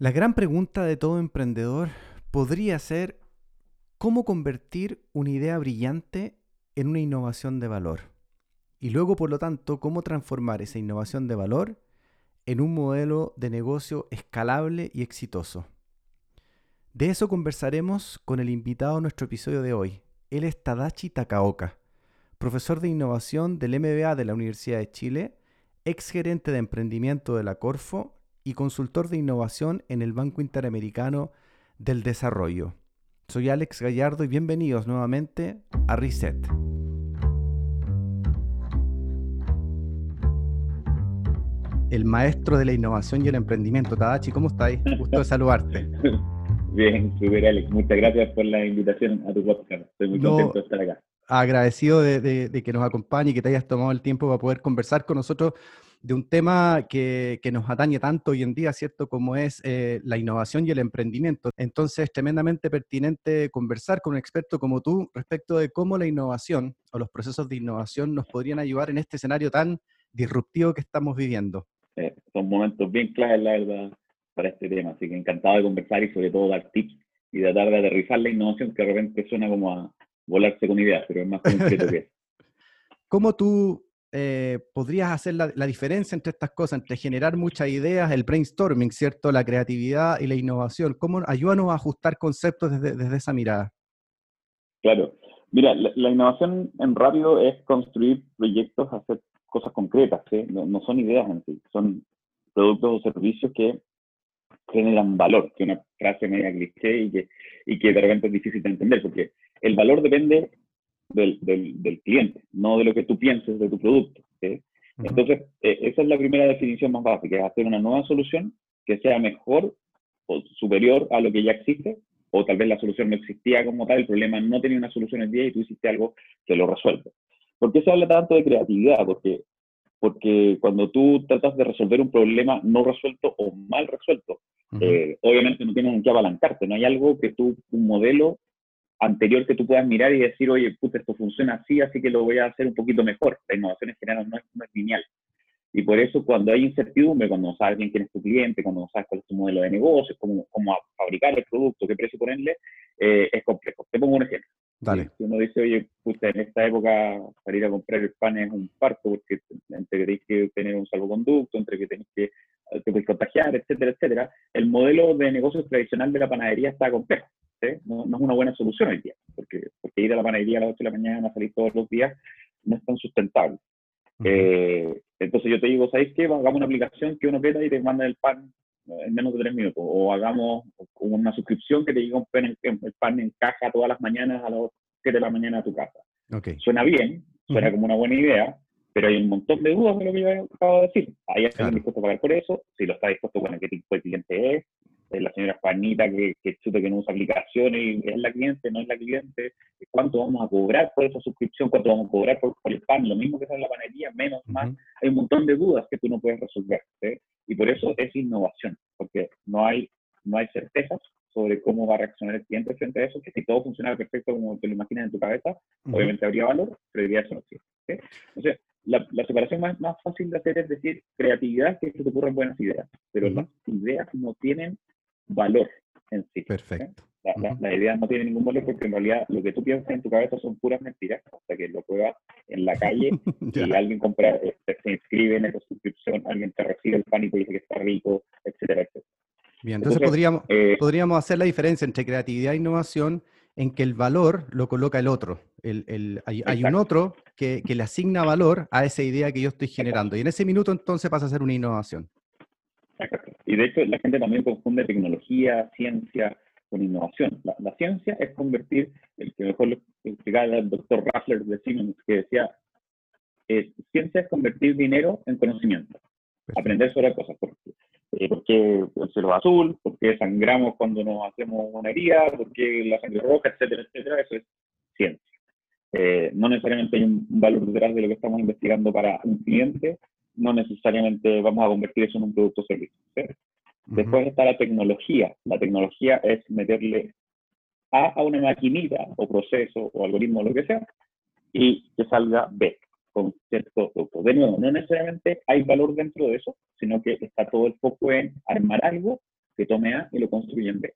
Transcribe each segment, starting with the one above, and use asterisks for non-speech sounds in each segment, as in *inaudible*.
La gran pregunta de todo emprendedor podría ser cómo convertir una idea brillante en una innovación de valor. Y luego, por lo tanto, cómo transformar esa innovación de valor en un modelo de negocio escalable y exitoso. De eso conversaremos con el invitado a nuestro episodio de hoy. Él es Tadachi Takaoka, profesor de innovación del MBA de la Universidad de Chile, ex gerente de emprendimiento de la Corfo y consultor de innovación en el Banco Interamericano del Desarrollo. Soy Alex Gallardo y bienvenidos nuevamente a Reset. El maestro de la innovación y el emprendimiento. Tadachi, ¿cómo estáis? Gusto de saludarte. *laughs* Bien, super Alex. Muchas gracias por la invitación a tu podcast. Estoy muy contento de estar acá. Agradecido de, de que nos acompañe y que te hayas tomado el tiempo para poder conversar con nosotros de un tema que, nos atañe tanto hoy en día, ¿cierto? Como es eh, la innovación y el emprendimiento. Entonces, es tremendamente pertinente conversar con un experto como tú respecto de cómo la innovación o los procesos de innovación nos podrían ayudar en este escenario tan disruptivo que estamos viviendo. Eh, son momentos bien claves, la verdad, para este tema. Así que encantado de conversar y sobre todo dar tips y tratar de aterrizar la innovación que de repente suena como a volarse con ideas, pero es más concreto que eso. *laughs* ¿Cómo tú eh, podrías hacer la, diferencia entre estas cosas, entre generar muchas ideas, el brainstorming, ¿cierto? La creatividad y la innovación. ¿Cómo ayúdanos a ajustar conceptos desde, esa mirada? Claro. Mira, la, innovación en rápido es construir proyectos, hacer cosas concretas, no, son ideas en sí, son productos o servicios que generan valor, que una frase media cliché y que, y que de repente es difícil de entender, porque el valor depende del, del, cliente, no de lo que tú pienses de tu producto. Entonces, eh, esa es la primera definición más básica, es hacer una nueva solución que sea mejor o superior a lo que ya existe, o tal vez la solución no existía como tal, el problema no tenía una solución en día y tú hiciste algo que lo resuelve. ¿Por qué se habla tanto de creatividad? Porque, porque cuando tú tratas de resolver un problema no resuelto o mal resuelto, eh, obviamente no tienes en qué apalancarte, no hay algo que tú, un modelo anterior que tú puedas mirar y decir, oye, puta, esto funciona así, así que lo voy a hacer un poquito mejor. La innovación en general no es, no es lineal. Y por eso cuando hay incertidumbre, cuando no sabes bien quién es tu cliente, cuando no sabes cuál es tu modelo de negocio, cómo, cómo fabricar el producto, qué precio ponerle, eh, es complejo. Te pongo un ejemplo. Dale. Si uno dice, oye, puta, en esta época salir a comprar el pan es un parto porque entre que que tener un salvoconducto, entre que tenéis que te puedes contagiar, etcétera, etcétera, el modelo de negocio tradicional de la panadería está complejo. No, es una buena solución hoy día, porque, porque ir a la panadería a las 8 de la mañana, a salir todos los días, no es tan sustentable. Eh, entonces yo te digo, ¿sabéis qué? Hagamos una aplicación que uno aprieta y te manda el pan en menos de tres minutos. O hagamos una suscripción que te diga un pan en, el pan en caja todas las mañanas a las 7 de la mañana a tu casa. Okay. Suena bien, suena como una buena idea, pero hay un montón de dudas de lo que yo acabo de decir. ¿Hay alguien dispuesto a pagar por eso? Si lo está dispuesto, bueno, ¿qué tipo de cliente es? La señora Juanita que, que chuta que no usa aplicaciones y es la cliente, no es la cliente, cuánto vamos a cobrar por esa suscripción, cuánto vamos a cobrar por, el pan, lo mismo que es en la panadería, menos, más, hay un montón de dudas que tú no puedes resolver, y por eso es innovación, porque no hay, no hay certezas sobre cómo va a reaccionar el cliente frente a eso, que si todo funcionara perfecto como te lo imaginas en tu cabeza, obviamente habría valor, pero hoy eso no existe. Entonces, la, la, separación más, más fácil de hacer es decir creatividad, que se te ocurren buenas ideas, pero las ideas no tienen valor en sí. Perfecto. La, idea no tiene ningún valor porque en realidad lo que tú piensas en tu cabeza son puras mentiras, hasta que lo pruebas en la calle *laughs* y alguien compra, eh, se inscribe en esa suscripción, alguien te recibe el pánico y dice que está rico, etcétera, etcétera. Bien, entonces, podríamos, eh, podríamos hacer la diferencia entre creatividad e innovación en que el valor lo coloca el otro. El, el, hay, hay, un otro que, que le asigna valor a esa idea que yo estoy generando. Y en ese minuto entonces pasa a ser una innovación. Y de hecho la gente también confunde tecnología, ciencia con innovación. La, ciencia es convertir, el que mejor lo explicaba el doctor Raffler de Siemens, que decía, eh, ciencia es convertir dinero en conocimiento, aprender sobre cosas. ¿Por qué? Eh, porque el cielo es azul, porque sangramos cuando nos hacemos una herida, porque la sangre roja, etcétera, etcétera, eso es ciencia. Eh, no necesariamente hay un valor detrás de lo que estamos investigando para un cliente, no necesariamente vamos a convertir eso en un producto o servicio. Después está la tecnología. La tecnología es meterle A a una maquinita o proceso o algoritmo o lo que sea y que salga B con cierto producto. De nuevo, no necesariamente hay valor dentro de eso, sino que está todo el foco en armar algo que tome A y lo construye en B.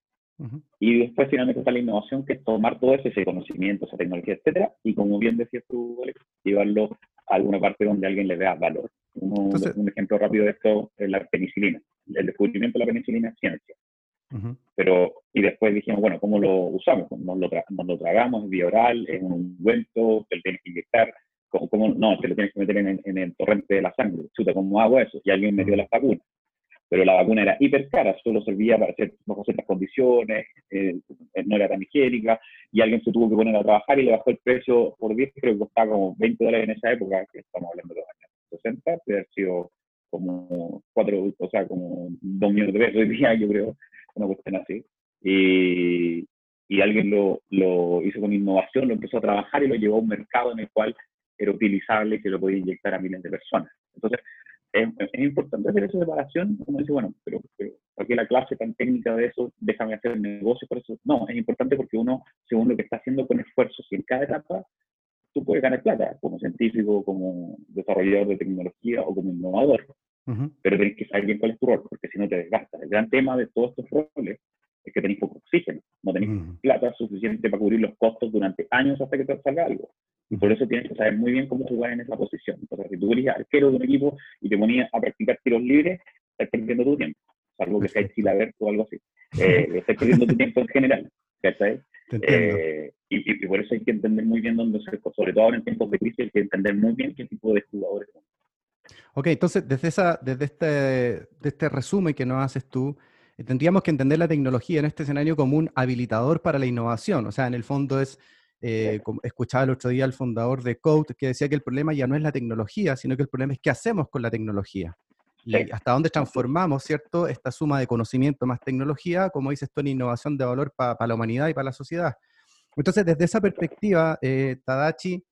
Y después finalmente está la innovación, que es tomar todo ese conocimiento, esa tecnología, etcétera, y como bien decías tú, Alex, llevarlo a alguna parte donde alguien le vea valor. Un ejemplo rápido de esto es la penicilina. El descubrimiento de la penicilina es ciencia. Pero, y después dijimos, bueno, ¿cómo lo usamos? Nos lo, lo tragamos, es vía oral, es un ungüento, te lo tienes que inyectar, ¿cómo, no, te lo tienes que meter en, el torrente de la sangre. Chuta, ¿cómo hago eso? Y alguien metió las vacunas pero la vacuna era hiper cara, solo servía para hacer bajo ciertas condiciones, eh, no era tan higiénica, y alguien se tuvo que poner a trabajar y le bajó el precio por 10, creo que costaba como 20 dólares en esa época, que estamos hablando de los años 60, debe haber sido como 4, o sea, como 2 millones de pesos hoy día, *laughs* yo creo, una cuestión así. Y, y alguien lo, lo hizo con innovación, lo empezó a trabajar y lo llevó a un mercado en el cual era utilizable y que lo podía inyectar a miles de personas. Entonces, es, importante hacer esa separación, como dice, bueno, pero, pero ¿por qué la clase tan técnica de eso? Déjame hacer el negocio por eso. No, es importante porque uno, según lo que está haciendo con esfuerzo, si en cada etapa tú puedes ganar plata, como científico, como desarrollador de tecnología o como innovador, pero tienes que saber bien cuál es tu rol, porque si no te desgastas. El gran tema de todos estos roles es que tenéis poco oxígeno, no tenéis plata suficiente para cubrir los costos durante años hasta que te salga algo. Y por eso tienes que saber muy bien cómo jugar en esa posición. Entonces, si tú eres arquero de un equipo y te ponías a practicar tiros libres, estás perdiendo tu tiempo. Salvo que sea chilaver o algo así. Eh, estás perdiendo tu tiempo en general. Eh, y, y, por eso hay que entender muy bien dónde se, sobre todo ahora en tiempos de crisis, hay que entender muy bien qué tipo de jugadores son. Ok, entonces desde, esa, desde este, de este resumen que nos haces tú, eh, tendríamos que entender la tecnología en este escenario como un habilitador para la innovación. O sea, en el fondo es eh, escuchaba el otro día al fundador de Code que decía que el problema ya no es la tecnología, sino que el problema es qué hacemos con la tecnología. Y hasta dónde transformamos, ¿cierto?, esta suma de conocimiento más tecnología, como dices tú, en innovación de valor para la humanidad y para la sociedad. Entonces, desde esa perspectiva, eh, Tadachi,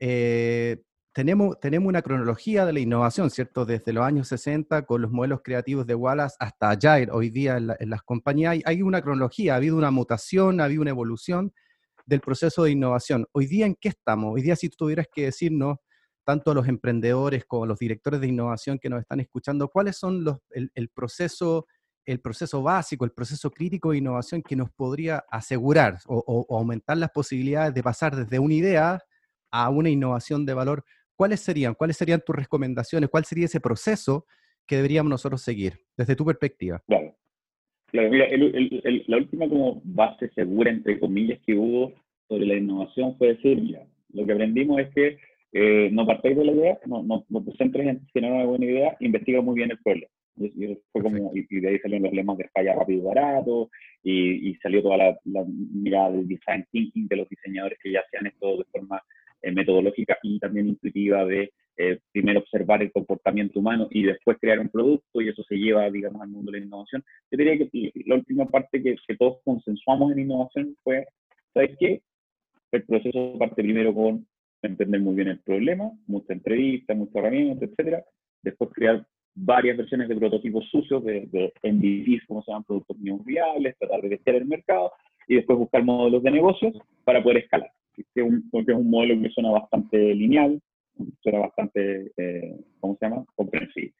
eh, tenemos, tenemos una cronología de la innovación, ¿cierto? Desde los años 60, con los modelos creativos de Wallace hasta Agile, hoy día en, en las compañías, hay, hay, una cronología, ha habido una mutación, ha habido una evolución, del proceso de innovación. Hoy día, ¿en qué estamos? Hoy día, si tú tuvieras que decirnos, tanto a los emprendedores como a los directores de innovación que nos están escuchando, ¿cuáles son los, el, proceso, el proceso básico, el proceso crítico de innovación que nos podría asegurar o, aumentar las posibilidades de pasar desde una idea a una innovación de valor? ¿Cuáles serían? ¿Cuáles serían tus recomendaciones? ¿Cuál sería ese proceso que deberíamos nosotros seguir desde tu perspectiva? Claro. Claro, mira, la última como base segura, entre comillas, que hubo sobre la innovación fue decir, mira, lo que aprendimos es que eh, no partéis de la idea, no, no, no te centres en tener una buena idea, investiga muy bien el problema. Y, fue como, y, de ahí salieron los lemas de falla rápido y barato, y, salió toda la, mirada del design thinking de los diseñadores que ya hacían esto de forma eh, metodológica y también intuitiva de eh, primero observar el comportamiento humano y después crear un producto, y eso se lleva, digamos, al mundo de la innovación. Yo diría que la última parte que, que todos consensuamos en innovación fue, ¿sabes qué? El proceso parte primero con entender muy bien el problema, mucha entrevista, mucha herramienta, etcétera. Después crear varias versiones de prototipos sucios, de, de MVPs, como se llaman, productos no viables, tratar de testear el mercado y después buscar modelos de negocios para poder escalar. porque es un modelo que suena bastante lineal, era bastante, eh, ¿cómo se llama?, comprensible.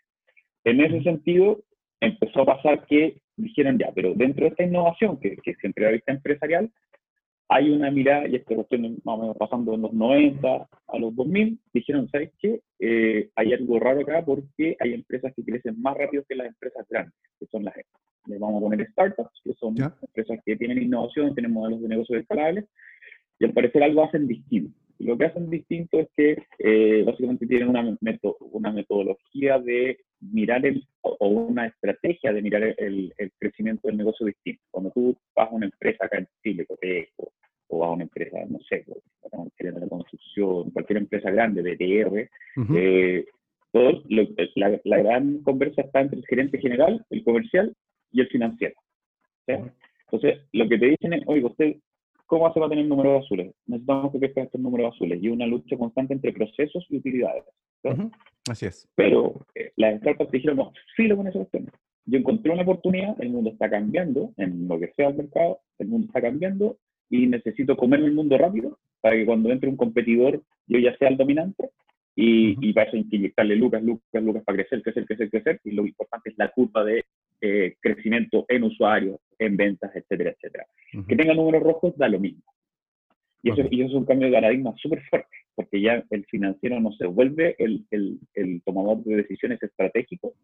En ese sentido, empezó a pasar que dijeron ya, pero dentro de esta innovación, que, que siempre era vista empresarial, hay una mirada, y esto lo estoy más o menos pasando en los 90 a los 2000, dijeron, ¿sabes qué? Eh, hay algo raro acá porque hay empresas que crecen más rápido que las empresas grandes, que son las, les vamos a poner startups, que son empresas que tienen innovación, tienen modelos de negocios escalables, y al parecer algo hacen distinto. Lo que hacen distinto es que eh, básicamente tienen una, una metodología de mirar el, o una estrategia de mirar el, crecimiento del negocio distinto. Cuando tú vas a una empresa acá en Chile, Coteco, o vas a una empresa, no sé, de la construcción, cualquier empresa grande de TR, eh, la, la, gran conversa está entre el gerente general, el comercial y el financiero. Entonces, lo que te dicen es, oiga, usted ¿Cómo hace para tener números azules? Necesitamos que crezcan estos números azules y una lucha constante entre procesos y utilidades. Así es. Pero eh, las startups dijeron, no, filo con esa cuestión. Yo encontré una oportunidad, el mundo está cambiando, en lo que sea el mercado, el mundo está cambiando y necesito comer el mundo rápido para que cuando entre un competidor yo ya sea el dominante y, y para eso hay que inyectarle lucas, lucas, lucas para crecer, crecer, crecer, crecer y lo importante es la curva de eh, crecimiento en usuarios, en ventas, etcétera, etcétera. Que tenga números rojos da lo mismo. Y eso, y eso es un cambio de paradigma súper fuerte, porque ya el financiero no se vuelve el, el, el, tomador de decisiones estratégico,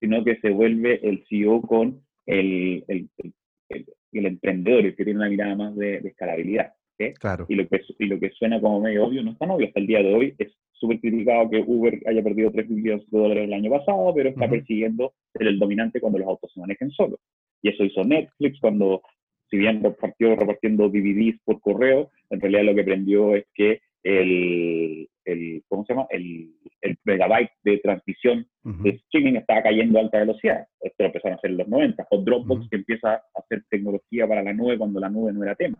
sino que se vuelve el CEO con el, el, el emprendedor, el que tiene una mirada más de, escalabilidad. Claro. Y, lo que, y lo que suena como medio obvio no es tan obvio. Hasta el día de hoy es súper criticado que Uber haya perdido 3 billones de dólares el año pasado, pero está persiguiendo ser el dominante cuando los autos se manejen solos. Y eso hizo Netflix cuando, si bien partió repartiendo DVDs por correo, en realidad lo que aprendió es que el, el ¿cómo se llama? El, el megabyte de transmisión de streaming estaba cayendo a alta velocidad. Esto lo empezaron a hacer en los 90. O Dropbox que empieza a hacer tecnología para la nube cuando la nube no era tema.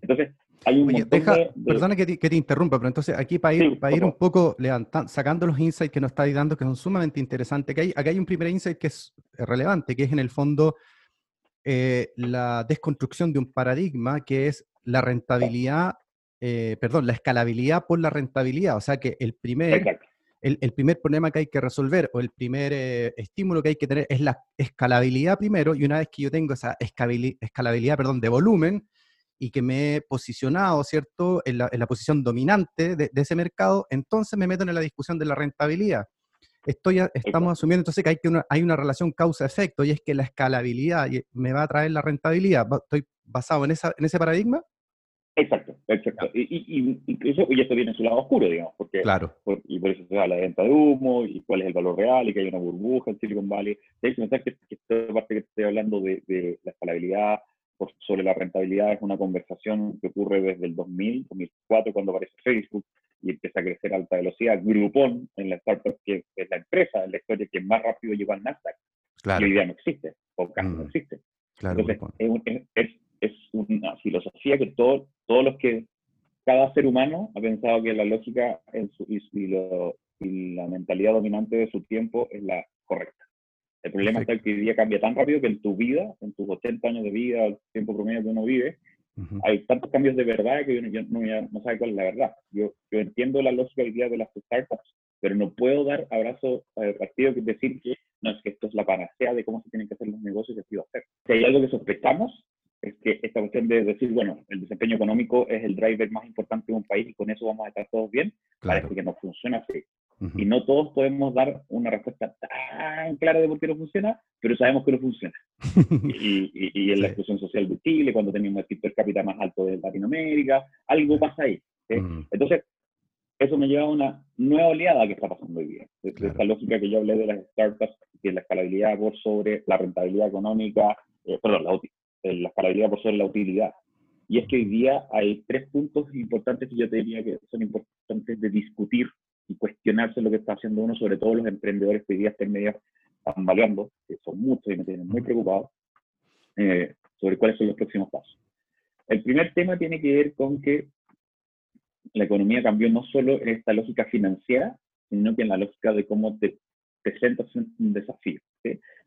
Entonces, hay un montón de, Perdona que te, interrumpa, pero entonces aquí para ir, para ir un poco levantando, sacando los insights que nos estáis dando, que son sumamente interesantes, que hay, aquí hay un primer insight que es relevante, que es en el fondo eh, la desconstrucción de un paradigma que es la rentabilidad eh, perdón, la escalabilidad por la rentabilidad. O sea que el primer, el, primer problema que hay que resolver o el primer eh, estímulo que hay que tener es la escalabilidad primero y una vez que yo tengo esa escalabilidad, perdón, de volumen y que me he posicionado, ¿cierto?, en la, posición dominante de, ese mercado, entonces me meto en la discusión de la rentabilidad. Estoy, estamos asumiendo entonces que hay, que una, hay una relación causa-efecto y es que la escalabilidad me va a traer la rentabilidad. ¿Estoy basado en, esa, en ese paradigma? Exacto, exacto. Y, y, y esto tiene su lado oscuro, digamos, porque claro. y por eso se habla de venta de humo y cuál es el valor real y que hay una burbuja en Silicon Valley. De hecho, que esta parte que estoy hablando de, de la escalabilidad sobre la rentabilidad es una conversación que ocurre desde el 2000, 2004, cuando aparece Facebook y empieza a crecer a alta velocidad. Groupon, en la startup, que es la empresa en la historia que más rápido llegó al Nasdaq, claro. y hoy día no existe, o casi no mm. existe. Claro, Entonces, es, es, es, una filosofía que todo, todos los que, cada ser humano ha pensado que la lógica en su, y, y, la mentalidad dominante de su tiempo es la correcta. El problema es que hoy día cambia tan rápido que en tu vida, en tus 80 años de vida, el tiempo promedio que uno vive, hay tantos cambios de verdad que uno no, no, sabe cuál es la verdad. Yo, yo entiendo la lógica hoy día de las startups, pero no puedo dar abrazo al partido que decir que no es que esto es la panacea de cómo se tienen que hacer los negocios y así va a ser. Si hay algo que sospechamos, es que esta cuestión de decir, bueno, el desempeño económico es el driver más importante de un país y con eso vamos a estar todos bien, parece que no funciona así. Y no todos podemos dar una respuesta tan clara de por qué no funciona, pero sabemos que no funciona. *laughs* y, y, en la exclusión social de Chile, cuando tenemos el per cápita más alto de Latinoamérica, algo pasa ahí. Entonces, eso me lleva a una nueva oleada que está pasando hoy día. Esta lógica que yo hablé de las startups, que la escalabilidad por sobre la rentabilidad económica, eh, perdón, la, la escalabilidad por sobre la utilidad. Y es que hoy día hay tres puntos importantes que yo te diría que son importantes de discutir y cuestionarse lo que está haciendo uno, sobre todo los emprendedores que hoy día están medio tambaleando, que son muchos y me tienen muy preocupado, eh, sobre cuáles son los próximos pasos. El primer tema tiene que ver con que la economía cambió no solo en esta lógica financiera, sino que en la lógica de cómo te presentas un desafío.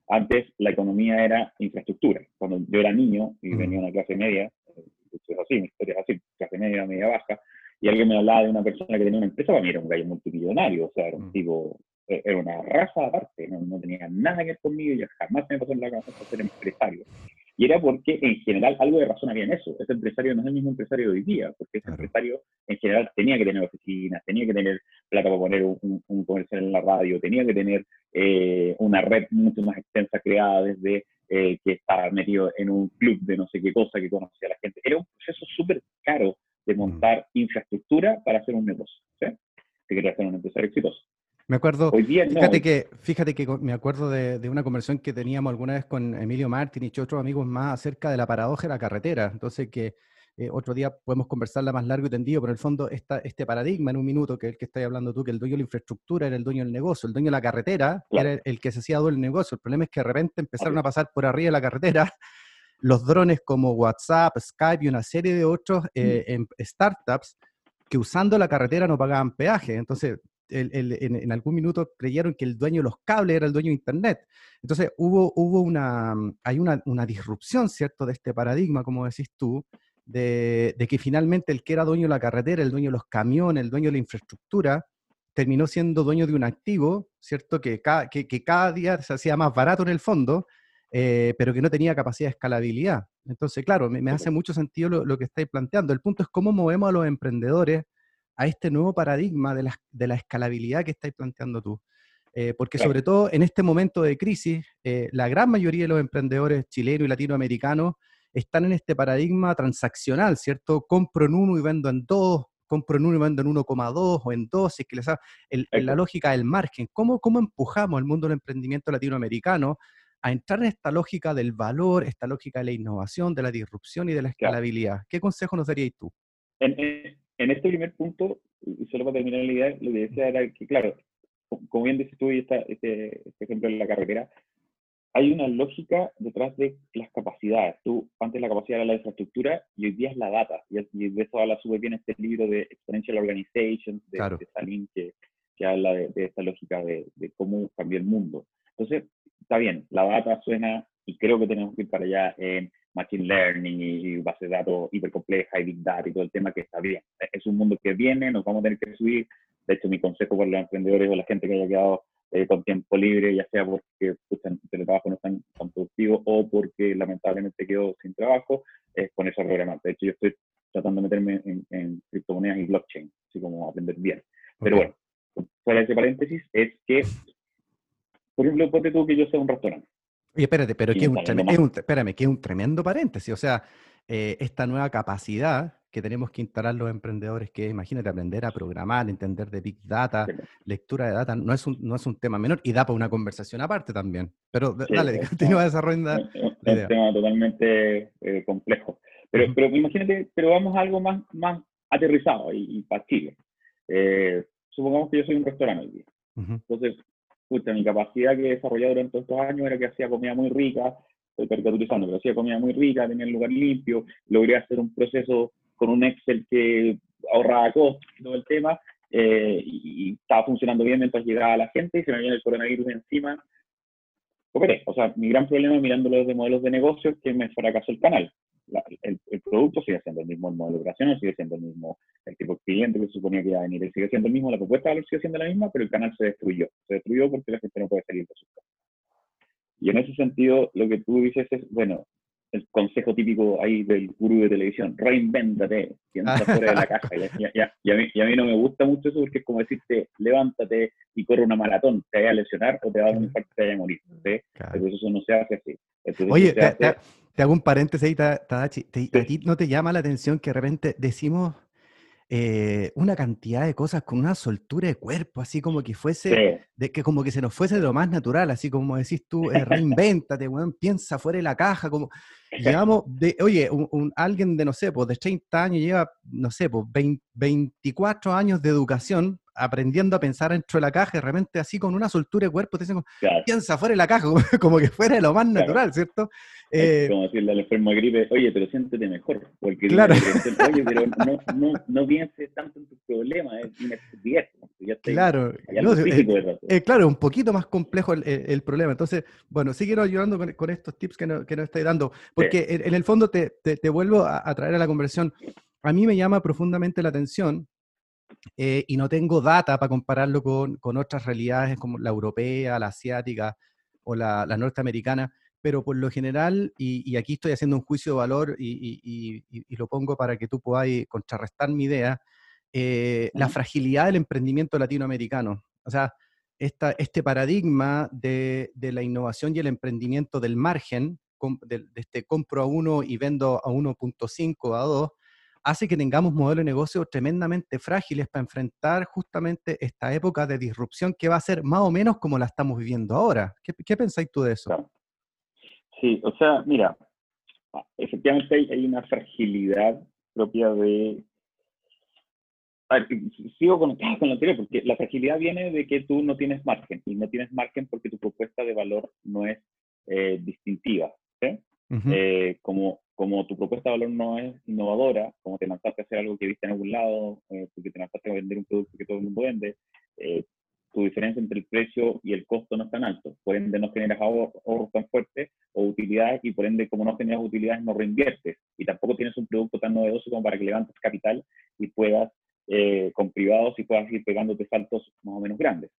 Antes la economía era infraestructura. Cuando yo era niño y venía a una clase media, eh, es así, mi historia es así, clase media, media baja, y alguien me hablaba de una persona que tenía una empresa, para mí era un gallo multimillonario, o sea, era un tipo, eh, era una raza aparte, no, no tenía nada que ver conmigo, y jamás me pasó en la cabeza ser empresario. Y era porque en general algo de razón había en eso. Ese empresario no es el mismo empresario de hoy día, porque ese empresario en general tenía que tener oficinas, tenía que tener plata para poner un, comercial en la radio, tenía que tener eh, una red mucho más extensa creada desde eh, que estaba metido en un club de no sé qué cosa que conocía a la gente. Era un proceso súper caro de montar infraestructura para hacer un negocio. ¿sí? Si quería ser un empresario exitoso. Me acuerdo, fíjate, que, fíjate que me acuerdo de, una conversación que teníamos alguna vez con Emilio Martín y otros amigos más acerca de la paradoja de la carretera. Entonces, que eh, otro día podemos conversarla más largo y tendido, pero en el fondo esta, este paradigma en un minuto, que es el que estás hablando tú, que el dueño de la infraestructura era el dueño del negocio, el dueño de la carretera era el, que se hacía dueño del negocio. El problema es que de repente empezaron a pasar por arriba de la carretera los drones como WhatsApp, Skype y una serie de otros eh, em, startups que usando la carretera no pagaban peaje. Entonces, en, algún minuto creyeron que el dueño de los cables era el dueño de Internet. Entonces hubo, hubo una, hay una, una disrupción, ¿cierto?, de este paradigma, como decís tú, de, de, que finalmente el que era dueño de la carretera, el dueño de los camiones, el dueño de la infraestructura, terminó siendo dueño de un activo, ¿cierto?, que, que, que cada día se hacía más barato en el fondo, eh, pero que no tenía capacidad de escalabilidad. Entonces, claro, me, hace mucho sentido lo, que estáis planteando. El punto es cómo movemos a los emprendedores a este nuevo paradigma de la, de la escalabilidad que estáis planteando tú. Eh, porque sobre todo en este momento de crisis, eh, la gran mayoría de los emprendedores chilenos y latinoamericanos están en este paradigma transaccional, ¿cierto? Compro en uno y vendo en dos, compro en uno y vendo en 1,2 o en 2, es que les en la lógica del margen. ¿Cómo, ¿Cómo empujamos el mundo del emprendimiento latinoamericano a entrar en esta lógica del valor, esta lógica de la innovación, de la disrupción y de la escalabilidad? ¿Qué consejo nos darías tú? En, en, este primer punto, y solo para terminar la idea, lo que decía era que, claro, como bien dices tú y este, este ejemplo en la carretera, hay una lógica detrás de las capacidades. Tú, antes la capacidad era la infraestructura y hoy día es la data. Y, de eso habla súper bien este libro de Exponential Organization de, de Salim, que, que habla de, esta lógica de, cómo cambia el mundo. Entonces, está bien, la data suena, y creo que tenemos que ir para allá en Machine Learning y, base de datos hipercompleja y Big Data y todo el tema que está bien. Es un mundo que viene, nos vamos a tener que subir. De hecho, mi consejo para los emprendedores o la gente que haya quedado eh, con tiempo libre, ya sea porque pues, el teletrabajo no es tan, productivo o porque lamentablemente quedó sin trabajo, es con esos programas. De hecho, yo estoy tratando de meterme en, criptomonedas y blockchain, así como aprender bien. Pero bueno, fuera de ese paréntesis, es que, por ejemplo, ponte tú que yo sea un restaurante. Oye, espérate, pero que es un, tremendo, espérame, que es un tremendo paréntesis. O sea, eh, esta nueva capacidad que tenemos que instalar los emprendedores, que imagínate, aprender a programar, entender de Big Data, lectura de data, no es, un, no es un tema menor y da para una conversación aparte también. Pero dale, continúa desarrollando. Es un tema totalmente eh, complejo. Pero, pero imagínate, pero vamos a algo más, más aterrizado y, y factible. Eh, supongamos que yo soy un restaurante hoy día. Entonces, mi capacidad que he desarrollado durante estos años era que hacía comida muy rica, estoy caricaturizando, pero hacía comida muy rica, tenía el lugar limpio, logré hacer un proceso con un Excel que ahorraba costos y todo el tema, eh, y, estaba funcionando bien mientras llegaba la gente y se me viene el coronavirus encima. O sea, mi gran problema mirándolo desde modelos de negocio es que me fracasó el canal. El, producto sigue siendo el mismo, el modelo de operaciones sigue siendo el mismo, el tipo de cliente que se suponía que iba a venir sigue siendo el mismo, la propuesta de valor sigue siendo la misma, pero el canal se destruyó. Se destruyó porque la gente no puede salir de su casa. Y en ese sentido, lo que tú dices es, bueno, el consejo típico ahí del gurú de televisión, reinvéntate, piensa *laughs* fuera de la caja. Y, a mí, no me gusta mucho eso porque es como decirte, levántate y corre una maratón, te vaya a lesionar o te va a dar un infarto y te vaya a morir. Entonces eso no se hace así. Oye, te, hago un paréntesis ahí, Tadachi. ¿A ti no te llama la atención que de repente decimos eh, una cantidad de cosas con una soltura de cuerpo, así como que fuese, de que como que se nos fuese de lo más natural, así como decís tú, eh, reinvéntate, piensa fuera de la caja, como llevamos, *laughs* de, oye, un, alguien de, no sé, pues de 30 años lleva, no sé, pues 24 años de educación aprendiendo a pensar dentro de la caja, de repente así con una soltura de cuerpo, te dicen, piensa fuera de la caja, *laughs* como, que fuera de lo más natural, ¿cierto? Eh, como decirle al enfermo de gripe, oye, pero siéntete mejor, porque claro. oye, pero no, no, no pienses tanto en tus problemas, es una estupidez. Claro, no, eh, claro, un poquito más complejo el, el, problema. Entonces, bueno, síguenos ayudando con, con estos tips que, no, que nos estáis dando, porque en, el fondo te, te, te vuelvo a, a traer a la conversación. A mí me llama profundamente la atención eh, y no tengo data para compararlo con, con, otras realidades como la europea, la asiática o la, la norteamericana, pero por lo general, y, y, aquí estoy haciendo un juicio de valor y, y lo pongo para que tú podáis contrarrestar mi idea, eh, la fragilidad del emprendimiento latinoamericano. O sea, esta, este paradigma de, de, la innovación y el emprendimiento del margen, de, de este compro a uno y vendo a 1.5 a 2, hace que tengamos modelos de negocio tremendamente frágiles para enfrentar justamente esta época de disrupción que va a ser más o menos como la estamos viviendo ahora. ¿Qué, qué pensáis tú de eso? Sí, o sea, mira, efectivamente hay, una fragilidad propia de... sigo con, *laughs* con lo anterior, porque la fragilidad viene de que tú no tienes margen, y no tienes margen porque tu propuesta de valor no es eh, distintiva. ¿sí? Eh, como, como tu propuesta de valor no es innovadora, como te lanzaste a hacer algo que viste en algún lado, eh, porque te lanzaste a vender un producto que todo el mundo vende, eh, tu diferencia entre el precio y el costo no es tan alto. Por ende, no generas ahorros tan fuertes o utilidades, y por ende, como no generas utilidades, no reinviertes. Y tampoco tienes un producto tan novedoso como para que levantes capital y puedas, con privados, y puedas ir pegándote saltos más o menos grandes.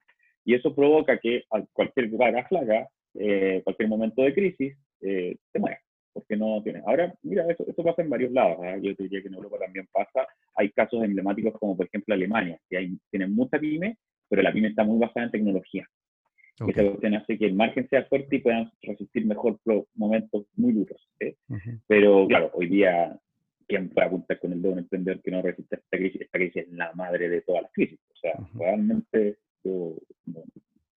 Y eso provoca que a cualquier vaga flaga eh, cualquier momento de crisis, eh, te mueres, porque no tienes. Ahora, mira, eso, eso pasa en varios lados. ¿ah? Yo te diría que en Europa también pasa. Hay casos emblemáticos como, por ejemplo, Alemania, que hay, tienen mucha pyme, pero la pyme está muy basada en tecnología. Que se hace que el margen sea fuerte y puedan resistir mejor momentos muy duros. Pero, claro, hoy día ¿quién puede apuntar con el dedo un emprendedor que no resiste esta crisis? Esta crisis es la madre de todas las crisis. O sea, realmente yo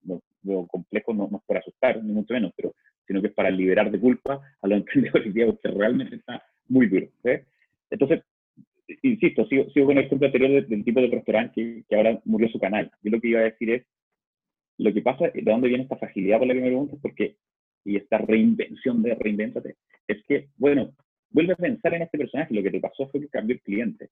no, veo complejo, no, es para asustar, ni mucho menos, pero sino que es para liberar de culpa a los *laughs* emprendedores día, porque realmente está muy duro. Entonces, insisto, sigo, sigo, con el ejemplo anterior del, tipo de restaurante que, ahora murió su canal. Yo lo que iba a decir es, lo que pasa, de dónde viene esta fragilidad por la que me preguntas, porque, y esta reinvención de reinventate, es que, bueno, vuelve a pensar en este personaje, lo que te pasó fue que cambió el cliente.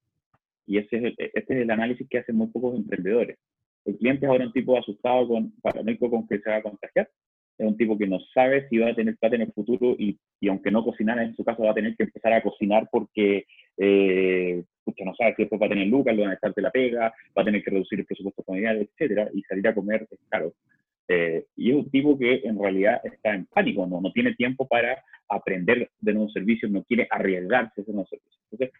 Y ese es el, este es el análisis que hacen muy pocos emprendedores. El cliente es ahora un tipo asustado, con, paranoico con que se va a contagiar. Es un tipo que no sabe si va a tener plata en el futuro y, y aunque no cocinara, en su caso va a tener que empezar a cocinar porque eh, no sabe si después va a tener lucas, lo van a estar de la pega, va a tener que reducir el presupuesto familiar, etcétera, y salir a comer es caro. Eh, y es un tipo que en realidad está en pánico, no, no tiene tiempo para aprender de nuevos servicios, no quiere arriesgarse a hacer nuevos servicios. Entonces,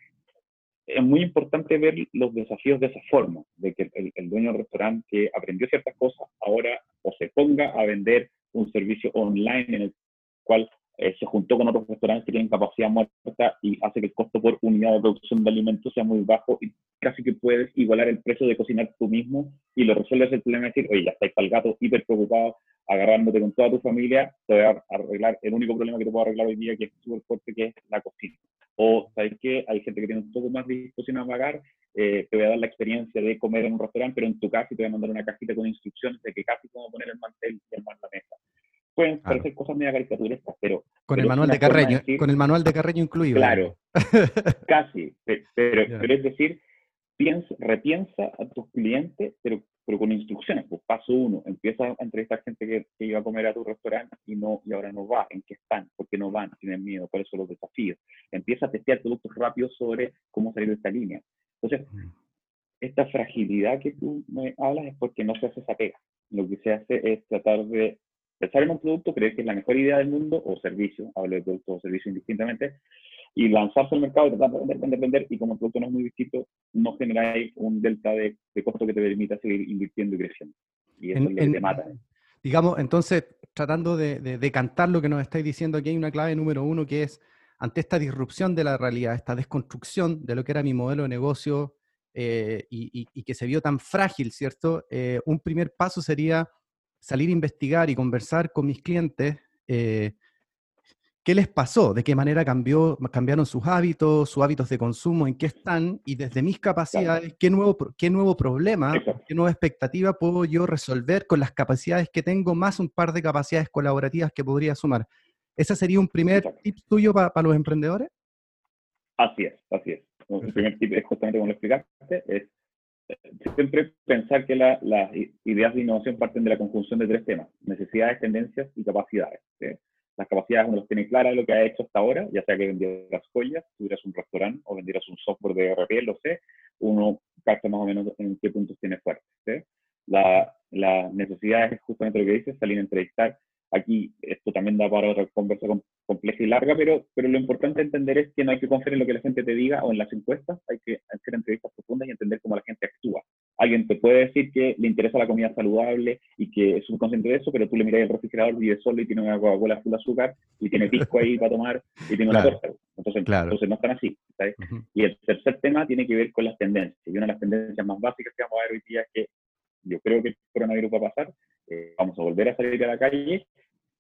es muy importante ver los desafíos de esa forma, de que el, dueño del restaurante que aprendió ciertas cosas ahora o se ponga a vender un servicio online en el cual eh, se juntó con otros restaurantes que tienen capacidad muerta y hace que el costo por unidad de producción de alimentos sea muy bajo y casi que puedes igualar el precio de cocinar tú mismo y lo resuelves el problema de decir, oye, ya estáis para el gato hiper preocupado, agarrándote con toda tu familia, te voy a arreglar el único problema que te puedo arreglar hoy día que es súper fuerte, que es la cocina. O, ¿sabes qué? Hay gente que tiene un poco más de disposición a pagar, eh, te voy a dar la experiencia de comer en un restaurante, pero en tu casa te voy a mandar una cajita con instrucciones de que casi cómo poner el mantel y armar la mesa pueden parecer cosas media caricaturescas, pero... Con el manual de Carreño, con el manual de Carreño incluido. Claro, *laughs* casi, pero, es decir, piensa, repiensa a tus clientes, pero, pero con instrucciones. Pues paso uno, empieza a entrevistar gente que, que, iba a comer a tu restaurante y no y ahora no va, en qué están, por qué no van, tienen miedo, cuáles son los desafíos. Empieza a testear productos rápidos sobre cómo salir de esta línea. Entonces, esta fragilidad que tú me hablas es porque no se hace esa pega. Lo que se hace es tratar de pensar en un producto, creer que es la mejor idea del mundo o servicio, hablo de producto o servicio indistintamente, y lanzarse al mercado, tratar de vender, vender, vender, y como el producto no es muy distinto, no generáis un delta de, costo que te permita seguir invirtiendo y creciendo. Y eso es lo que te mata. Digamos, entonces, tratando de, decantar lo que nos estáis diciendo, aquí hay una clave número uno que es, ante esta disrupción de la realidad, esta desconstrucción de lo que era mi modelo de negocio eh, y, que se vio tan frágil, ¿cierto? Eh, un primer paso sería salir a investigar y conversar con mis clientes eh, qué les pasó, de qué manera cambió, cambiaron sus hábitos, sus hábitos de consumo, en qué están, y desde mis capacidades, qué nuevo, qué nuevo problema, qué nueva expectativa puedo yo resolver con las capacidades que tengo, más un par de capacidades colaborativas que podría sumar. ¿Ese sería un primer tip tuyo para los emprendedores? Así es, así es. El primer tip es justamente como lo explicaste, es siempre pensar que las ideas de innovación parten de la conjunción de tres temas, necesidades, tendencias y capacidades. Las capacidades uno las tiene claras lo que ha hecho hasta ahora, ya sea que vendieras joyas, tuvieras un restaurante o vendieras un software de RP, lo sé, uno capta más o menos en qué puntos tiene fuerte. La, la necesidad es justamente lo que dices, salir a entrevistar Aquí esto también da para otra conversa compleja y larga, pero, pero lo importante entender es que no hay que confiar en lo que la gente te diga o en las encuestas, hay que hacer entrevistas profundas y entender cómo la gente actúa. Alguien te puede decir que le interesa la comida saludable y que es subconsciente de eso, pero tú le miras el refrigerador, vive solo y tiene una Coca-Cola full azúcar y tiene pisco ahí para tomar y tiene una torta. Entonces, entonces no están así. Y el tercer tema tiene que ver con las tendencias. Y una de las tendencias más básicas que vamos a ver hoy día es que yo creo que el coronavirus va a pasar, eh, vamos a volver a salir a la calle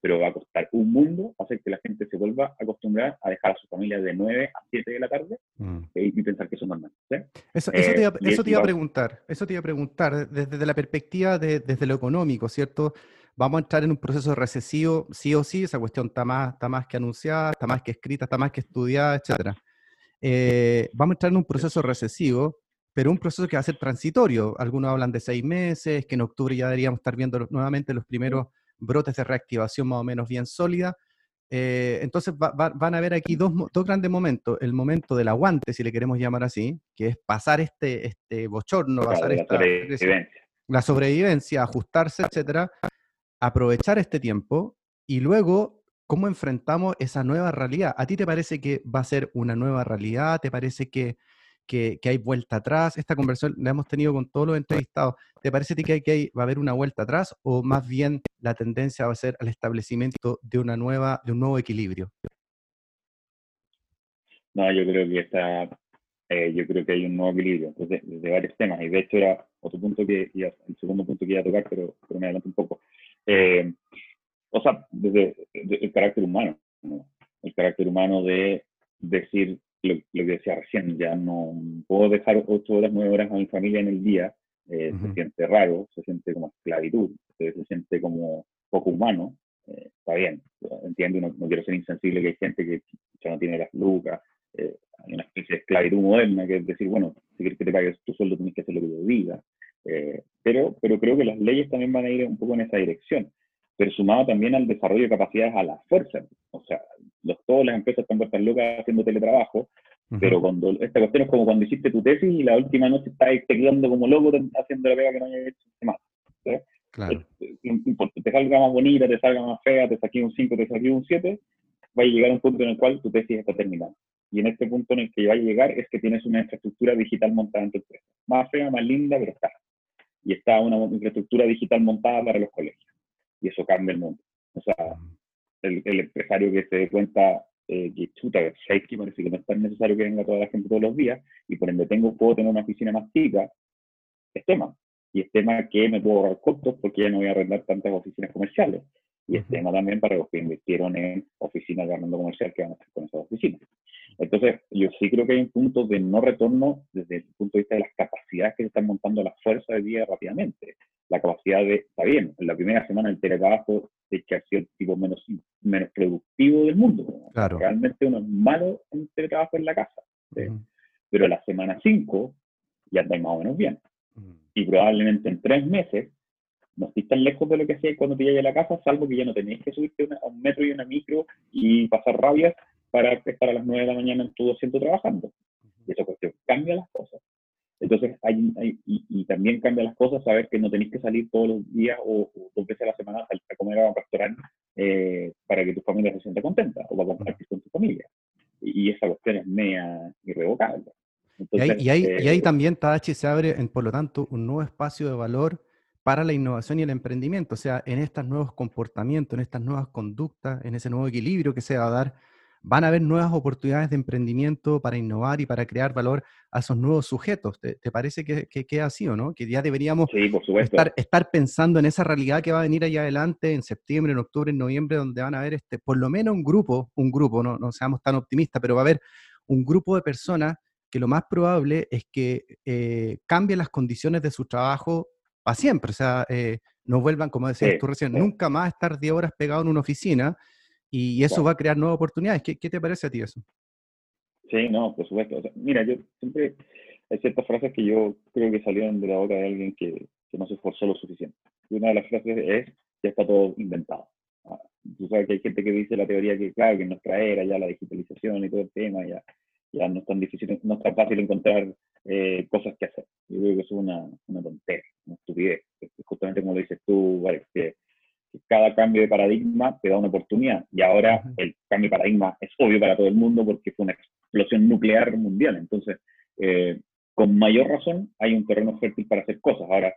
pero va a costar un mundo hacer que la gente se vuelva a acostumbrar a dejar a su familia de 9 a 7 de la tarde mm. y, pensar que eso es normal. Eso, te iba, eh, a preguntar, eso te iba a preguntar desde, la perspectiva de, desde lo económico, ¿cierto? Vamos a entrar en un proceso recesivo, sí o sí, esa cuestión está más, está más que anunciada, está más que escrita, está más que estudiada, etc. Eh, vamos a entrar en un proceso recesivo, pero un proceso que va a ser transitorio. Algunos hablan de seis meses, que en octubre ya deberíamos estar viendo nuevamente los primeros brotes de reactivación más o menos bien sólida. Eh, entonces van a haber aquí dos, dos, grandes momentos. El momento del aguante, si le queremos llamar así, que es pasar este, este bochorno, pasar la, sobrevivencia. la sobrevivencia, ajustarse, etcétera, aprovechar este tiempo y luego cómo enfrentamos esa nueva realidad. ¿A ti te parece que va a ser una nueva realidad? ¿Te parece que, que, hay vuelta atrás? Esta conversación la hemos tenido con todos los entrevistados. ¿Te parece que, que va a haber una vuelta atrás o más bien la tendencia va a ser al establecimiento de, una nueva, de un nuevo equilibrio? No, yo creo que está, eh, yo creo que hay un nuevo equilibrio de, de, varios temas y de hecho era otro punto que el segundo punto que iba a tocar, pero, pero me adelanto un poco. Eh, o sea, desde, el carácter humano, el carácter humano de decir lo, que decía recién, ya no puedo dejar ocho horas, nueve horas a mi familia en el día, eh, se siente raro, se siente como esclavitud, se, siente como poco humano, eh, está bien, entiendo, no, no, quiero ser insensible que hay gente que ya no tiene las lucas, eh, hay una especie de esclavitud moderna que es decir, bueno, si quieres que te pagues tu sueldo tienes que hacer lo que yo diga, pero, pero creo que las leyes también van a ir un poco en esa dirección pero sumado también al desarrollo de capacidades a la fuerza. O sea, los, todas las empresas están puestas locas haciendo teletrabajo, pero cuando esta cuestión es como cuando hiciste tu tesis y la última noche estás quedando como loco haciendo la pega que no hayas hecho más. Claro. te salga más bonita, te salga más fea, te saqué un 5, te saqué un 7, va a llegar a un punto en el cual tu tesis está terminada. Y en este punto en el que va a llegar es que tienes una infraestructura digital montada en tu empresa. Más fea, más linda, pero está. Y está una infraestructura digital montada para los colegios y eso cambia el mundo. O sea, el, empresario que se dé cuenta eh, que chuta, que parece que no es tan necesario que venga toda la gente todos los días y por ende tengo, puedo tener una oficina más chica, es tema. Y es tema que me puedo ahorrar costos porque ya no voy a arrendar tantas oficinas comerciales. Y es tema también para los que invirtieron en oficinas de arrendo comercial que van a hacer con esas oficinas. Entonces, yo sí creo que hay un punto de no retorno desde el punto de vista de las capacidades que se están montando las fuerzas de vida rápidamente la capacidad de, está bien, en la primera semana el teletrabajo es que ha sido el tipo menos, menos productivo del mundo. Claro. Realmente uno es malo en teletrabajo en la casa. Pero la semana 5 ya está más o menos bien. Y probablemente en tres meses no estés tan lejos de lo que hacía cuando te llegues a la casa, salvo que ya no tenéis que subirte a un metro y una micro y pasar rabias para estar a las 9 de la mañana en tu asiento trabajando. Y esa cuestión cambia las cosas. Entonces, hay, y, también cambia las cosas saber que no tenéis que salir todos los días o, dos veces a la semana a, comer a un restaurante eh, para que tu familia se sienta contenta o para compartir con tu familia. Y, esa cuestión es media irrevocable. y, ahí, y, ahí, y, ahí, también, Tadachi, se abre, en, por lo tanto, un nuevo espacio de valor para la innovación y el emprendimiento, o sea, en estos nuevos comportamientos, en estas nuevas conductas, en ese nuevo equilibrio que se va a dar van a haber nuevas oportunidades de emprendimiento para innovar y para crear valor a esos nuevos sujetos. ¿Te, parece que, que, así o no? Que ya deberíamos estar, estar, pensando en esa realidad que va a venir allá adelante en septiembre, en octubre, en noviembre, donde van a haber este, por lo menos un grupo, un grupo, no, no seamos tan optimistas, pero va a haber un grupo de personas que lo más probable es que eh, cambien las condiciones de su trabajo para siempre. O sea, eh, no vuelvan, como decías tú recién, nunca más estar 10 horas pegado en una oficina y eso va a crear nuevas oportunidades. ¿Qué, ¿Qué, te parece a ti eso? Sí, no, por supuesto. mira, yo siempre hay ciertas frases que yo creo que salieron de la boca de alguien que, que no se esforzó lo suficiente. Y una de las frases es, ya está todo inventado. Ah, tú sabes que hay gente que dice la teoría que, claro, que en nuestra era ya la digitalización y todo el tema, ya, ya no es tan difícil, no es tan fácil encontrar eh, cosas que hacer. Yo creo que eso es una, una tontería, una estupidez. Justamente como lo dices tú, vale, que cada cambio de paradigma te da una oportunidad. Y ahora el cambio de paradigma es obvio para todo el mundo porque fue una explosión nuclear mundial. Entonces, eh, con mayor razón, hay un terreno fértil para hacer cosas. Ahora,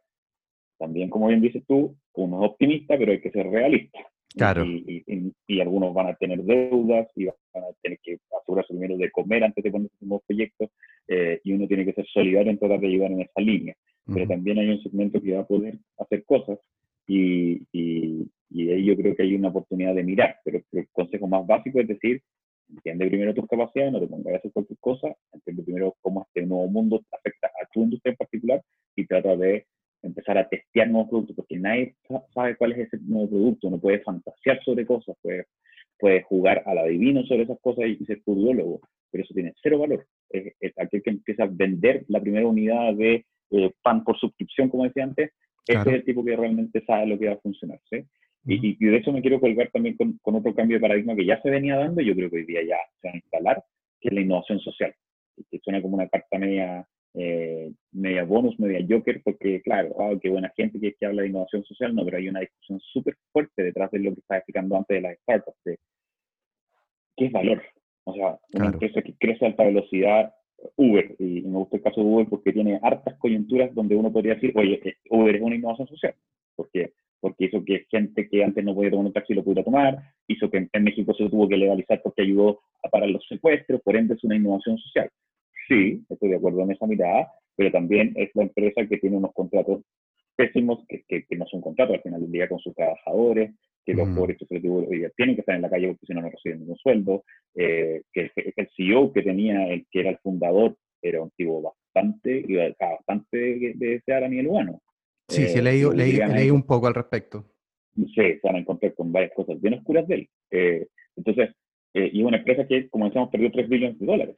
también, como bien dices tú, uno es optimista, pero hay que ser realista. Claro. Y, algunos van a tener deudas y van a tener que asegurarse primero de comer antes de ponerse nuevos proyectos. Eh, y uno tiene que ser solidario en tratar de ayudar en esa línea. Pero también hay un segmento que va a poder hacer cosas y, y, ahí yo creo que hay una oportunidad de mirar, pero el consejo más básico es decir, entiende primero tus capacidades, no te pongas a hacer cualquier cosa, entiende primero cómo este nuevo mundo afecta a tu industria en particular y trata de empezar a testear nuevos productos, porque nadie sabe cuál es ese nuevo producto, no puede fantasear sobre cosas, puede, puede jugar al adivino sobre esas cosas y ser biólogo, pero eso tiene cero valor. Es, aquel que empieza a vender la primera unidad de eh, pan por suscripción, como decía antes, ese es el tipo que realmente sabe lo que va a funcionar, ¿sí? y, de eso me quiero colgar también con, con, otro cambio de paradigma que ya se venía dando y yo creo que hoy día ya se va a instalar, que es la innovación social, que suena como una carta media, eh, media bonus, media joker, porque claro, oh, qué buena gente que, que habla de innovación social, no, pero hay una discusión súper fuerte detrás de lo que estaba explicando antes de las startups, de qué es valor. O sea, una empresa que crece a alta velocidad, Uber, y, me gusta el caso de Uber porque tiene hartas coyunturas donde uno podría decir, oye, eh, Uber es una innovación social, porque porque hizo que gente que antes no podía tomar un taxi lo pudiera tomar, hizo que en México se tuvo que legalizar porque ayudó a parar los secuestros, por ende es una innovación social. Sí, estoy de acuerdo en esa mirada, pero también es la empresa que tiene unos contratos pésimos, que, que, no son contratos al final del día con sus trabajadores, que los mm. pobres tienen que estar en la calle porque si no no reciben ningún sueldo, eh, que, el CEO que tenía, el que era el fundador, era un tipo bastante, bastante de desear a nivel humano. Sí, sí, he leído, leí, un poco al respecto. Sí, se van a encontrar con varias cosas bien oscuras de él. Eh, entonces, eh, y una empresa que, como decíamos, perdió 3 billones de dólares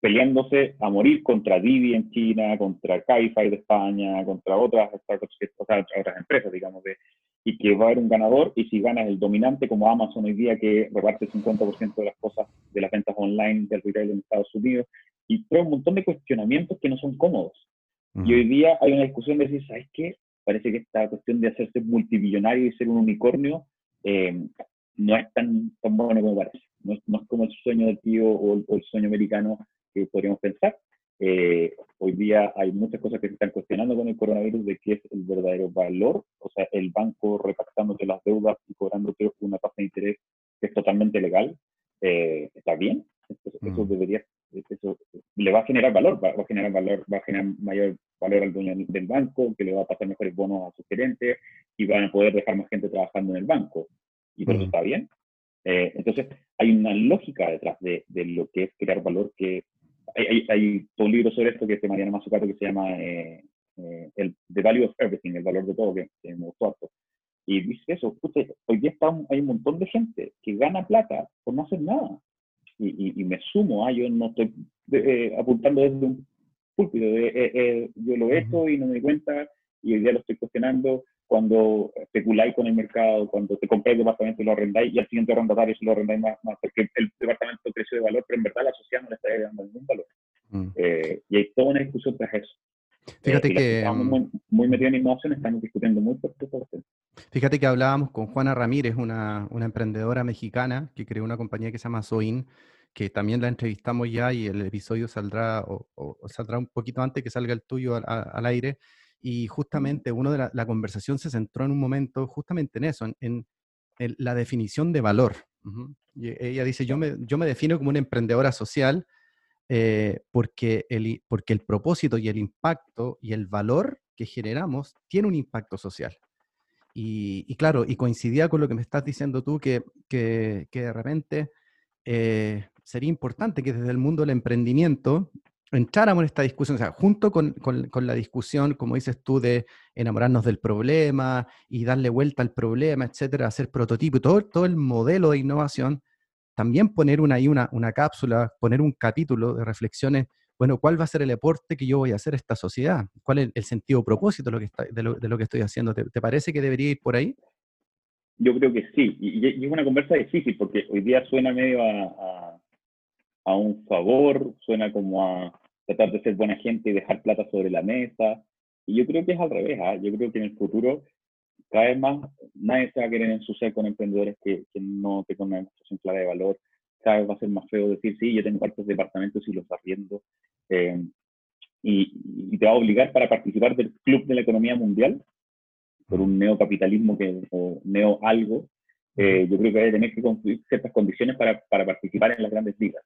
peleándose a morir contra Didi en China, contra Cabify de España, contra otras, otras empresas, digamos, de, y que va a haber un ganador, y si gana el dominante como Amazon hoy día, que reparte el 50% de las cosas de las ventas online del retail en Estados Unidos, y trae un montón de cuestionamientos que no son cómodos. Y hoy día hay una discusión de decir, ¿sabes qué? Parece que esta cuestión de hacerse multimillonario y ser un unicornio eh, no es tan, tan bueno como parece. No es, no es, como el sueño del tío o el, sueño americano que podríamos pensar. Eh, hoy día hay muchas cosas que se están cuestionando con el coronavirus de qué es el verdadero valor, o sea, el banco repactándote las deudas y cobrándote una tasa de interés que es totalmente legal, eh, está bien, eso, mm. debería, eso le va a generar valor, va, a generar valor, va a generar mayor valor al dueño del banco, que le va a pasar mejores bonos a sus gerentes y van a poder dejar más gente trabajando en el banco. Y por eso mm. está bien. Eh, entonces, hay una lógica detrás de, de, lo que es crear valor que hay, hay, un libro sobre esto que es de Mariana Mazzucato que se llama eh, eh, el, The Value of Everything, el valor de todo, que, me gustó harto. Y dice eso, hoy día está, hay un montón de gente que gana plata por no hacer nada. Y, y, me sumo, a yo no estoy eh, apuntando desde un púlpito, yo lo he hecho y no me di cuenta, y hoy día lo estoy cuestionando, cuando especuláis con el mercado, cuando te compráis departamento y lo arrendáis, y al siguiente arrendatario se lo arrendáis más, más, porque el departamento creció de valor, pero en verdad la sociedad no le está dando ningún valor. Mm. Eh, y hay toda una discusión tras eso. Fíjate eh, que... Estamos muy, muy metidos en innovación, estamos discutiendo muy por Fíjate que hablábamos con Juana Ramírez, una, una emprendedora mexicana que creó una compañía que se llama Soin, que también la entrevistamos ya y el episodio saldrá o, saldrá un poquito antes que salga el tuyo al, al aire y justamente uno de la, conversación se centró en un momento justamente en eso, en, la definición de valor. ella dice, yo me, yo me defino como una emprendedora social eh, porque, el, porque el propósito y el impacto y el valor que generamos tiene un impacto social. Y, claro, y coincidía con lo que me estás diciendo tú, que, que, de repente eh, sería importante que desde el mundo del emprendimiento entráramos en esta discusión, o sea, junto con, con, la discusión, como dices tú, de enamorarnos del problema y darle vuelta al problema, etcétera, hacer prototipo, todo, todo el modelo de innovación, también poner una, ahí una, una cápsula, poner un capítulo de reflexiones, bueno, ¿cuál va a ser el aporte que yo voy a hacer a esta sociedad? ¿Cuál es el sentido propósito de lo que, de lo, de lo que estoy haciendo? ¿Te, parece que debería ir por ahí? Yo creo que sí, y, es una conversa difícil porque hoy día suena medio a, a un favor, suena como a, tratar de ser buena gente y dejar plata sobre la mesa. Y yo creo que es al revés. ¿ah? Yo creo que en el futuro, cada vez más, nadie se va a querer ensuciar con emprendedores que, que no tengan una demostración clara de valor. Cada vez va a ser más feo decir, sí, yo tengo partes departamentos y los arriendo. Eh, y, te va a obligar para participar del club de la economía mundial, por un neocapitalismo que, o neo algo, eh, yo creo que hay que tener que construir ciertas condiciones para, para participar en las grandes ligas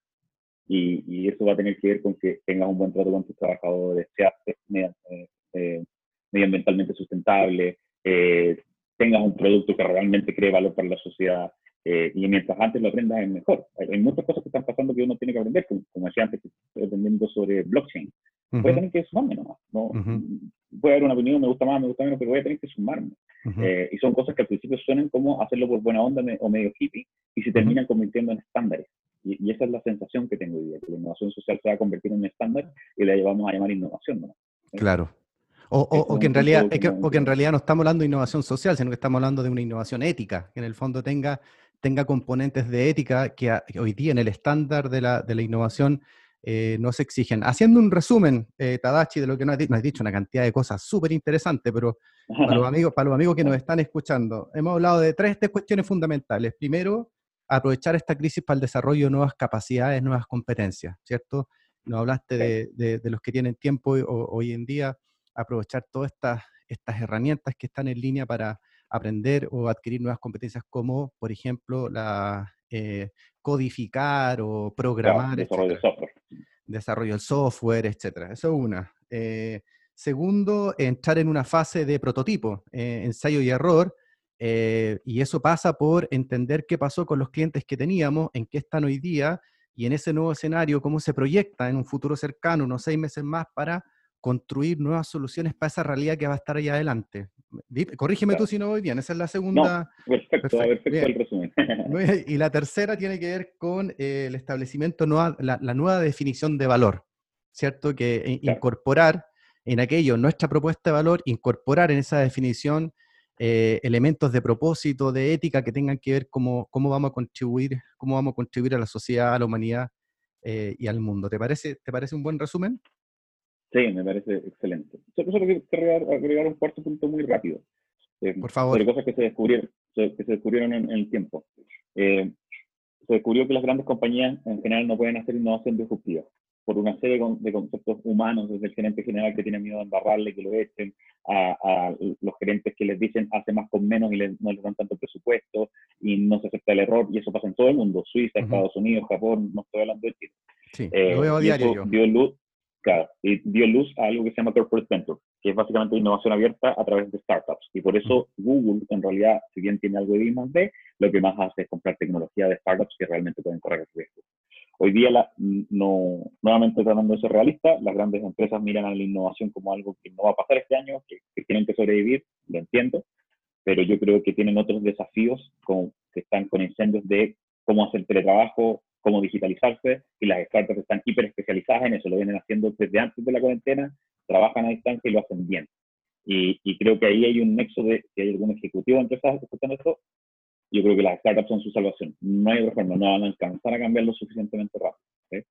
y, eso va a tener que ver con que tengas un buen trato con tus trabajadores, seas eh, eh, medioambientalmente sustentable, eh, tengas un producto que realmente cree valor para la sociedad. y mientras antes lo aprendas es mejor. Hay, muchas cosas que están pasando que uno tiene que aprender, como, decía antes, aprendiendo sobre blockchain. Voy a tener que sumarme nomás. ¿no? Puede haber una opinión, me gusta más, me gusta menos, pero voy a tener que sumarme. Y son cosas que al principio suenan como hacerlo por buena onda o medio hippie y se terminan convirtiendo en estándares. Y, esa es la sensación que tengo hoy día, que la innovación social se va a convertir en un estándar y la llevamos a llamar innovación. ¿no? Claro. O, que en realidad, o que en realidad no estamos hablando de innovación social, sino que estamos hablando de una innovación ética, que en el fondo tenga, tenga componentes de ética que, hoy día en el estándar de la, de la innovación eh, no se exigen. Haciendo un resumen, eh, Tadachi, de lo que nos has, dicho, nos has dicho una cantidad de cosas súper interesantes, pero para los, *laughs* amigos, para los amigos que nos están escuchando, hemos hablado de tres, tres cuestiones fundamentales. Primero, aprovechar esta crisis para el desarrollo de nuevas capacidades, nuevas competencias, ¿cierto? Nos hablaste de, de, los que tienen tiempo hoy en día, aprovechar todas estas, estas herramientas que están en línea para aprender o adquirir nuevas competencias como, por ejemplo, la eh, codificar o programar. Desarrollo del software, etcétera. Eso es una. Eh, segundo, entrar en una fase de prototipo, eh, ensayo y error, y eso pasa por entender qué pasó con los clientes que teníamos, en qué están hoy día, y en ese nuevo escenario, cómo se proyecta en un futuro cercano, unos seis meses más, para construir nuevas soluciones para esa realidad que va a estar ahí adelante. Corrígeme tú si no voy bien, esa es la segunda. perfecto, perfecto, el resumen. *laughs* y la tercera tiene que ver con eh, el establecimiento, nueva, la, nueva definición de valor, ¿cierto? Que eh, incorporar en aquello nuestra propuesta de valor, incorporar en esa definición eh, elementos de propósito, de ética que tengan que ver cómo, cómo vamos a contribuir, cómo vamos a contribuir a la sociedad, a la humanidad y al mundo. ¿Te parece, ¿Te parece un buen resumen? Sí, me parece excelente. Solo quiero agregar, un cuarto punto muy rápido. Eh, Por favor. Sobre cosas que se descubrieron, que se descubrieron en, el tiempo. Eh, se descubrió que las grandes compañías en general no pueden hacer innovación disruptiva por una serie de conceptos humanos, desde el gerente general que tiene miedo de embarrarle, que lo echen, a, los gerentes que les dicen hace más con menos y no les dan tanto presupuesto y no se acepta el error, y eso pasa en todo el mundo, Suiza, Estados Unidos, Japón, no estoy hablando de Chile. Sí, lo veo a eh, diario yo. Dio luz, Claro, y dio luz a algo que se llama Corporate Venture, que es básicamente innovación abierta a través de startups. Y por eso Google, en realidad, si bien tiene algo de I+D, lo que más hace es comprar tecnología de startups que realmente pueden correr el riesgo. Hoy día, la, no, nuevamente tratando de ser realista, las grandes empresas miran a la innovación como algo que no va a pasar este año, que, tienen que sobrevivir, lo entiendo, pero yo creo que tienen otros desafíos como, que están con incendios de cómo hacer teletrabajo, cómo digitalizarse y las startups están hiper especializadas en eso, lo vienen haciendo desde antes de la cuarentena, trabajan a distancia y lo hacen bien. Y, creo que ahí hay un nexo de que hay algún ejecutivo de empresas que están esto. Yo creo que las startups son su salvación. No hay otra forma, no van a alcanzar a cambiarlo suficientemente rápido.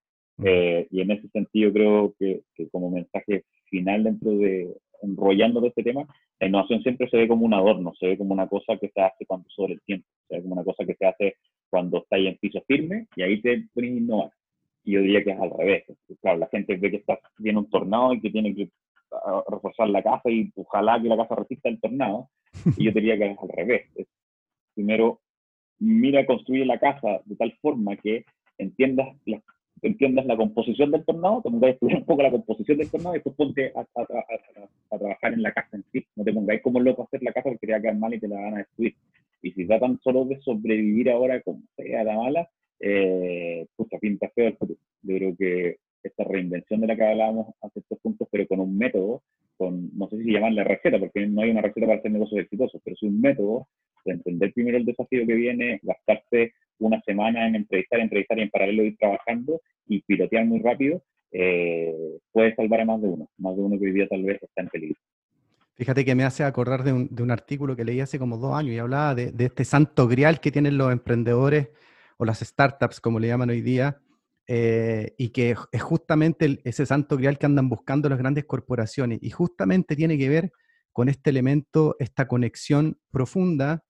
Eh, y en ese sentido creo que, que, como mensaje final dentro de enrollando de este tema, la innovación siempre se ve como un adorno, se ve como una cosa que se hace cuando sobre el tiempo, se ve como una cosa que se hace cuando está ahí en piso firme y ahí te pones a innovar. Y yo diría que es al revés. Claro, la gente ve que está, viene un tornado y que tiene que ah, reforzar la casa y ojalá que la casa resista el tornado. Y yo diría que es al revés. primero, mira, construye la casa de tal forma que entiendas la, entiendas la composición del tornado, te pongáis a estudiar un poco la composición del tornado y después ponte a, a, trabajar en la casa en sí. No te pongáis como loco a hacer la casa porque te va a quedar mal y te la van a destruir. Y si tratan solo de sobrevivir ahora como sea la mala, eh, pucha, pinta feo el futuro. Yo creo que esta reinvención de la que hablábamos hace estos puntos, pero con un método, con, no sé si llamarle receta, porque no hay una receta para hacer negocios exitosos, pero es un método de entender primero el desafío que viene, gastarte una semana en entrevistar, entrevistar y en paralelo ir trabajando y pilotear muy rápido, eh, puede salvar a más de uno, más de uno que hoy día tal vez está en peligro. Fíjate que me hace acordar de un, artículo que leí hace como dos años y hablaba de, este santo grial que tienen los emprendedores o las startups, como le llaman hoy día, eh, y que es justamente ese santo grial que andan buscando las grandes corporaciones. Y justamente tiene que ver con este elemento, esta conexión profunda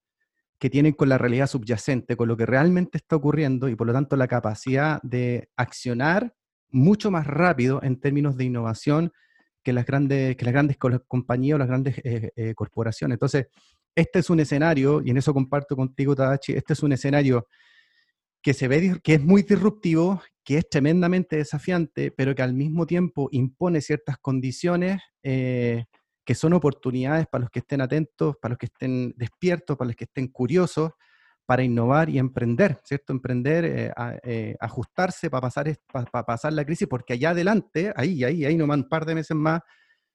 que tienen con la realidad subyacente, con lo que realmente está ocurriendo y por lo tanto la capacidad de accionar mucho más rápido en términos de innovación que las grandes, que las grandes compañías o las grandes eh, eh, corporaciones. Entonces, este es un escenario, y en eso comparto contigo, Tadachi, este es un escenario que se ve que es muy disruptivo, que es tremendamente desafiante, pero que al mismo tiempo impone ciertas condiciones eh, que son oportunidades para los que estén atentos, para los que estén despiertos, para los que estén curiosos, para innovar y emprender, ¿cierto? Emprender, eh, eh, ajustarse para pasar, la crisis, porque allá adelante, ahí, ahí, ahí nomás un par de meses más,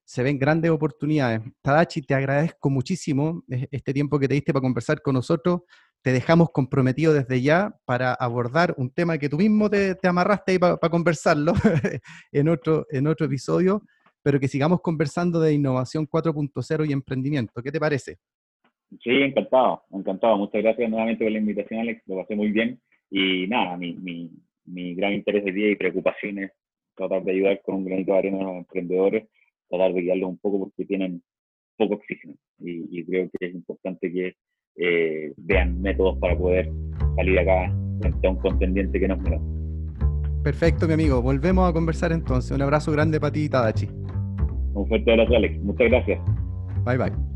se ven grandes oportunidades. Tadachi, te agradezco muchísimo e, este tiempo que te diste para conversar con nosotros. Te dejamos comprometido desde ya para abordar un tema que tú mismo te, amarraste ahí para, conversarlo *laughs* otro, en otro episodio, pero que sigamos conversando de innovación 4.0 y emprendimiento. ¿Qué te parece? Sí, encantado, encantado. Muchas gracias nuevamente por la invitación, Alex. Lo pasé muy bien. Y nada, mi, mi, mi gran interés de día y preocupaciones tratar de ayudar con un granito de arena a los emprendedores, tratar de guiarlos un poco porque tienen poco oxígeno. Y, creo que es importante que eh, vean métodos para poder salir acá frente a un contendiente que no es menor. Perfecto, mi amigo. Volvemos a conversar entonces. Un abrazo grande para ti, Tadachi. Un fuerte abrazo, Alex. Muchas gracias. Bye, bye.